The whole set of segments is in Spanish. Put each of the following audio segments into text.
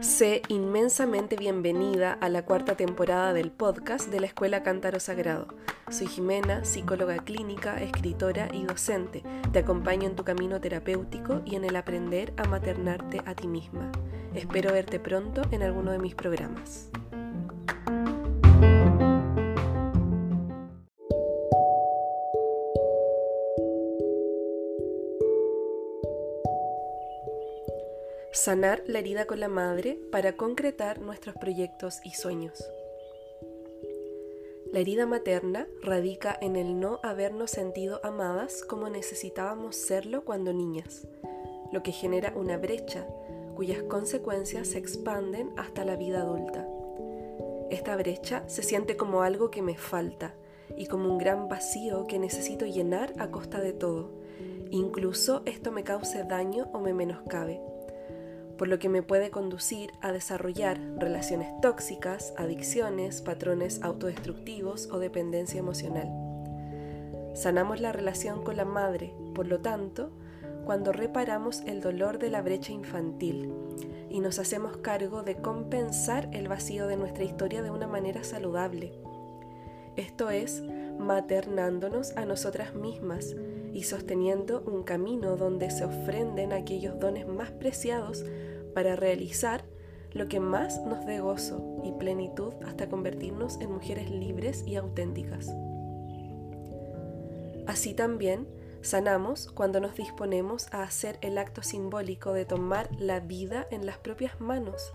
Sé inmensamente bienvenida a la cuarta temporada del podcast de la Escuela Cántaro Sagrado. Soy Jimena, psicóloga clínica, escritora y docente. Te acompaño en tu camino terapéutico y en el aprender a maternarte a ti misma. Espero verte pronto en alguno de mis programas. Sanar la herida con la madre para concretar nuestros proyectos y sueños. La herida materna radica en el no habernos sentido amadas como necesitábamos serlo cuando niñas, lo que genera una brecha cuyas consecuencias se expanden hasta la vida adulta. Esta brecha se siente como algo que me falta y como un gran vacío que necesito llenar a costa de todo. Incluso esto me cause daño o me menoscabe por lo que me puede conducir a desarrollar relaciones tóxicas, adicciones, patrones autodestructivos o dependencia emocional. Sanamos la relación con la madre, por lo tanto, cuando reparamos el dolor de la brecha infantil y nos hacemos cargo de compensar el vacío de nuestra historia de una manera saludable. Esto es, maternándonos a nosotras mismas y sosteniendo un camino donde se ofrenden aquellos dones más preciados para realizar lo que más nos dé gozo y plenitud hasta convertirnos en mujeres libres y auténticas. Así también sanamos cuando nos disponemos a hacer el acto simbólico de tomar la vida en las propias manos,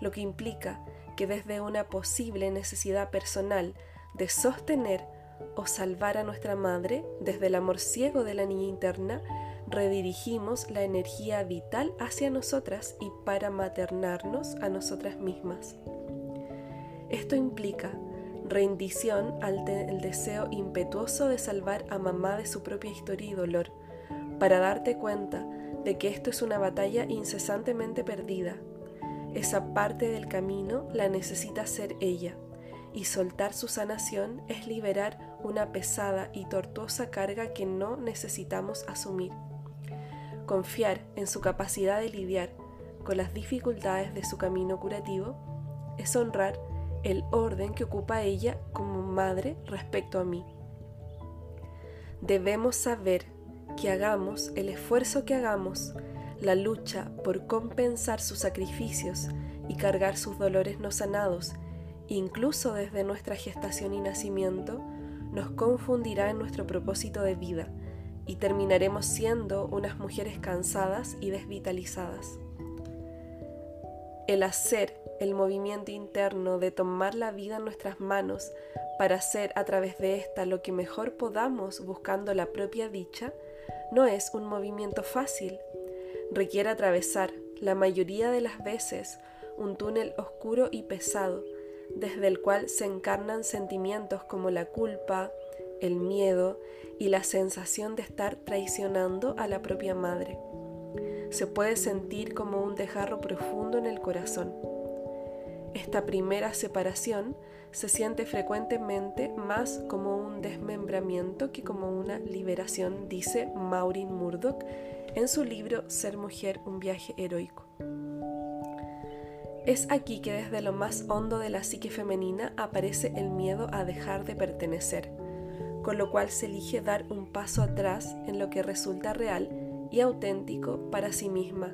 lo que implica que desde una posible necesidad personal de sostener o salvar a nuestra madre, desde el amor ciego de la niña interna, redirigimos la energía vital hacia nosotras y para maternarnos a nosotras mismas. Esto implica rendición al deseo impetuoso de salvar a mamá de su propia historia y dolor, para darte cuenta de que esto es una batalla incesantemente perdida. Esa parte del camino la necesita ser ella, y soltar su sanación es liberar una pesada y tortuosa carga que no necesitamos asumir. Confiar en su capacidad de lidiar con las dificultades de su camino curativo es honrar el orden que ocupa ella como madre respecto a mí. Debemos saber que hagamos el esfuerzo que hagamos, la lucha por compensar sus sacrificios y cargar sus dolores no sanados, incluso desde nuestra gestación y nacimiento, nos confundirá en nuestro propósito de vida y terminaremos siendo unas mujeres cansadas y desvitalizadas. El hacer el movimiento interno de tomar la vida en nuestras manos para hacer a través de esta lo que mejor podamos buscando la propia dicha, no es un movimiento fácil. Requiere atravesar, la mayoría de las veces, un túnel oscuro y pesado, desde el cual se encarnan sentimientos como la culpa, el miedo y la sensación de estar traicionando a la propia madre. Se puede sentir como un dejarro profundo en el corazón. Esta primera separación se siente frecuentemente más como un desmembramiento que como una liberación, dice Maureen Murdoch en su libro Ser mujer, un viaje heroico. Es aquí que desde lo más hondo de la psique femenina aparece el miedo a dejar de pertenecer, con lo cual se elige dar un paso atrás en lo que resulta real y auténtico para sí misma,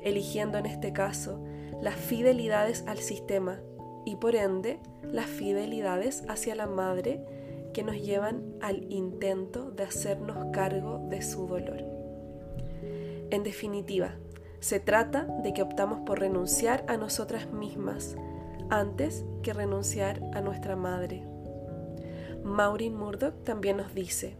eligiendo en este caso las fidelidades al sistema y por ende las fidelidades hacia la madre que nos llevan al intento de hacernos cargo de su dolor. En definitiva, se trata de que optamos por renunciar a nosotras mismas antes que renunciar a nuestra madre. Maureen Murdoch también nos dice,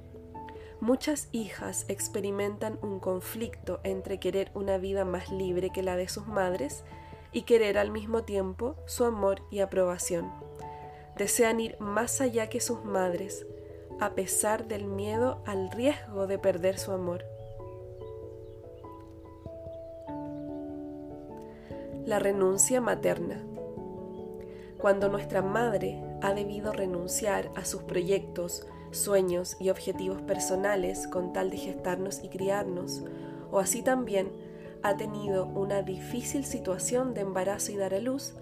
muchas hijas experimentan un conflicto entre querer una vida más libre que la de sus madres y querer al mismo tiempo su amor y aprobación. Desean ir más allá que sus madres, a pesar del miedo al riesgo de perder su amor. La renuncia materna. Cuando nuestra madre ha debido renunciar a sus proyectos, sueños y objetivos personales con tal de gestarnos y criarnos, o así también ha tenido una difícil situación de embarazo y dar a luz,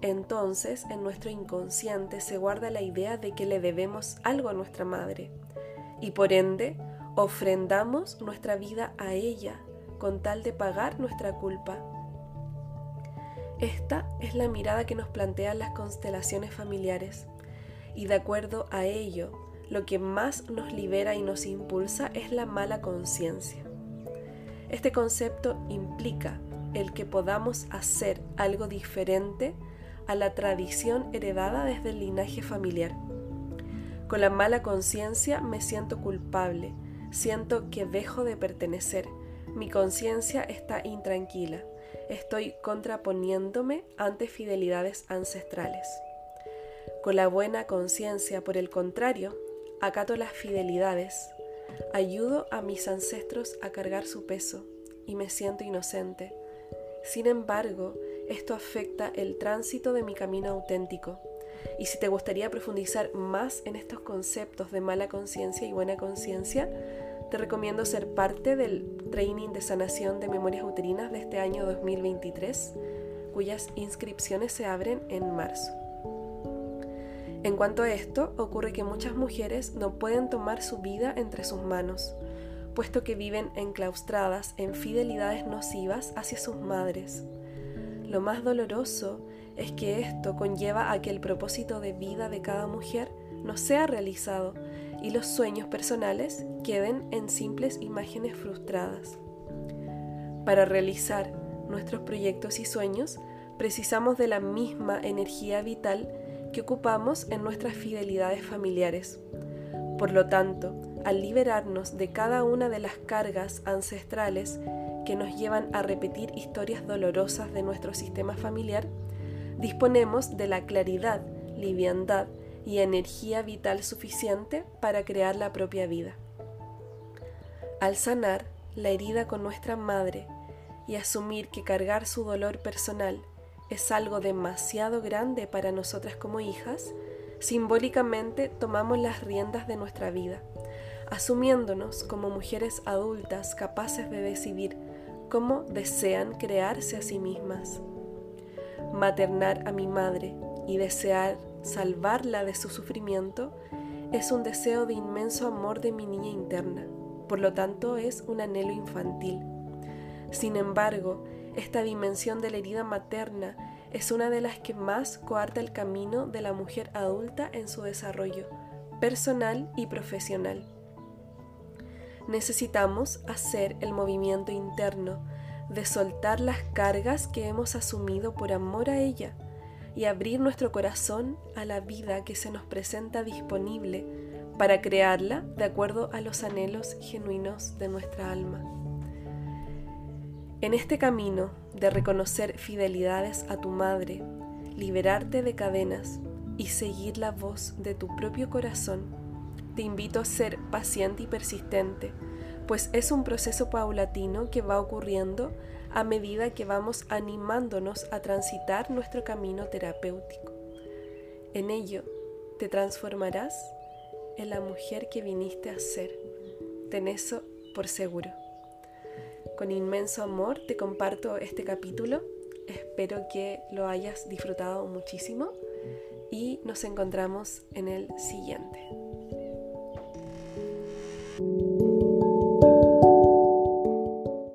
entonces en nuestro inconsciente se guarda la idea de que le debemos algo a nuestra madre y por ende ofrendamos nuestra vida a ella con tal de pagar nuestra culpa. Esta es la mirada que nos plantean las constelaciones familiares y de acuerdo a ello, lo que más nos libera y nos impulsa es la mala conciencia. Este concepto implica el que podamos hacer algo diferente a la tradición heredada desde el linaje familiar. Con la mala conciencia me siento culpable, siento que dejo de pertenecer, mi conciencia está intranquila, estoy contraponiéndome ante fidelidades ancestrales. Con la buena conciencia, por el contrario, acato las fidelidades, ayudo a mis ancestros a cargar su peso y me siento inocente. Sin embargo, esto afecta el tránsito de mi camino auténtico. Y si te gustaría profundizar más en estos conceptos de mala conciencia y buena conciencia, te recomiendo ser parte del training de sanación de memorias uterinas de este año 2023, cuyas inscripciones se abren en marzo. En cuanto a esto, ocurre que muchas mujeres no pueden tomar su vida entre sus manos, puesto que viven enclaustradas en fidelidades nocivas hacia sus madres. Lo más doloroso es que esto conlleva a que el propósito de vida de cada mujer no sea realizado y los sueños personales queden en simples imágenes frustradas. Para realizar nuestros proyectos y sueños, precisamos de la misma energía vital que ocupamos en nuestras fidelidades familiares. Por lo tanto, al liberarnos de cada una de las cargas ancestrales que nos llevan a repetir historias dolorosas de nuestro sistema familiar, disponemos de la claridad, liviandad y energía vital suficiente para crear la propia vida. Al sanar la herida con nuestra madre y asumir que cargar su dolor personal es algo demasiado grande para nosotras como hijas, simbólicamente tomamos las riendas de nuestra vida, asumiéndonos como mujeres adultas capaces de decidir cómo desean crearse a sí mismas. Maternar a mi madre y desear salvarla de su sufrimiento es un deseo de inmenso amor de mi niña interna, por lo tanto es un anhelo infantil. Sin embargo, esta dimensión de la herida materna es una de las que más coarta el camino de la mujer adulta en su desarrollo personal y profesional. Necesitamos hacer el movimiento interno de soltar las cargas que hemos asumido por amor a ella y abrir nuestro corazón a la vida que se nos presenta disponible para crearla de acuerdo a los anhelos genuinos de nuestra alma. En este camino de reconocer fidelidades a tu madre, liberarte de cadenas y seguir la voz de tu propio corazón, te invito a ser paciente y persistente, pues es un proceso paulatino que va ocurriendo a medida que vamos animándonos a transitar nuestro camino terapéutico. En ello te transformarás en la mujer que viniste a ser. Ten eso por seguro. Con inmenso amor te comparto este capítulo. Espero que lo hayas disfrutado muchísimo y nos encontramos en el siguiente.